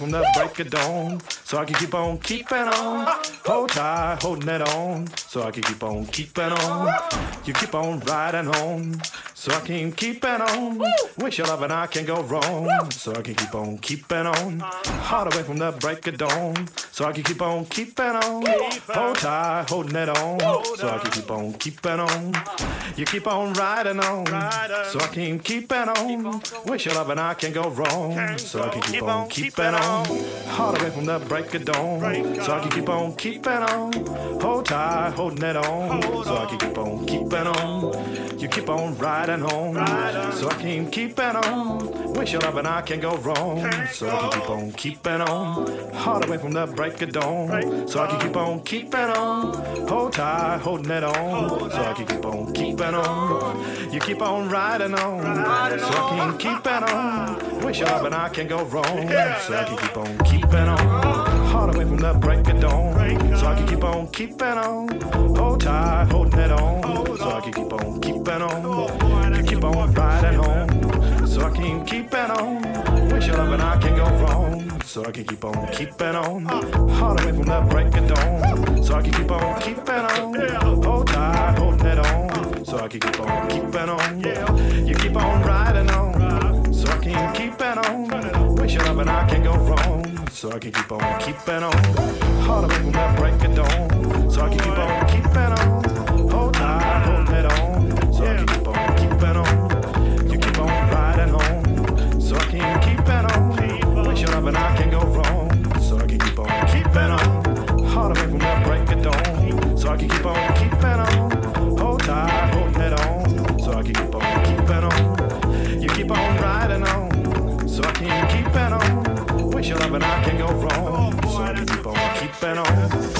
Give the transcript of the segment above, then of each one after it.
From the break of dawn. So I can keep on keeping on. Hold tight, holding it on. So I can keep on keeping on. You keep on riding on. So I can keep it on. Wish your love and I can go wrong. So I can keep on keeping on. Hard away from the break of dawn. So I can keep on keeping on. Hold tight, holding it on. So I can keep on keeping on. You keep on riding on. So I can keep it on. Wish your love and I can go wrong. So I can keep on keeping on. Hard away from the break of dawn. So I can keep on keeping on. Hold tight, holding it on. So I can keep on keeping on. You keep on riding on. So I can keep it on. Wish your love and I can go wrong. So I keep on keeping on. Hard away from the break of dawn. So I keep on keeping on. Hold tight, holding it on. So I keep on keeping on. You keep on riding on. So I can keep it on. Wish your love and I can go wrong. So I keep on keeping on. Hard away from the break of dawn. So I keep on keeping on. Hold tight, holding So I can keep it on. Wish your and I can go wrong. So I can keep on keeping on. Hard away from the break of dawn. So I can keep on keeping on. Hold tight, holding it on. So I can keep on keeping on. You keep on riding on. So I can keep it on. Wish your and I can go wrong. So I can keep on keeping on. Hard away from the break of dawn. So I can keep on keeping on. Can keep on keeping on. Hold tight, holding it on. So I can keep on keeping on. You keep on riding on. So I can keep it on. Wish your love and I can go wrong. So I can keep on keeping on.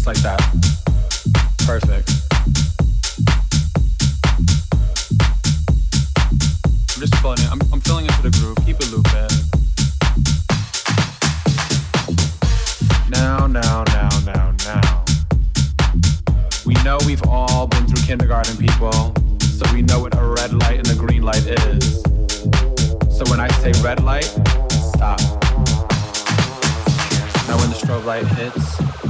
just like that. Perfect. I'm just feeling it. I'm, I'm feeling the groove. Keep it looping. Now, now, now, now, now. We know we've all been through kindergarten, people, so we know what a red light and a green light is. So when I say red light, stop. Now when the strobe light hits,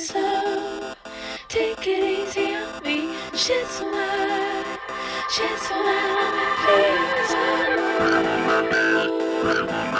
Slow, take it easy on me. Shit's light, shit's light on me,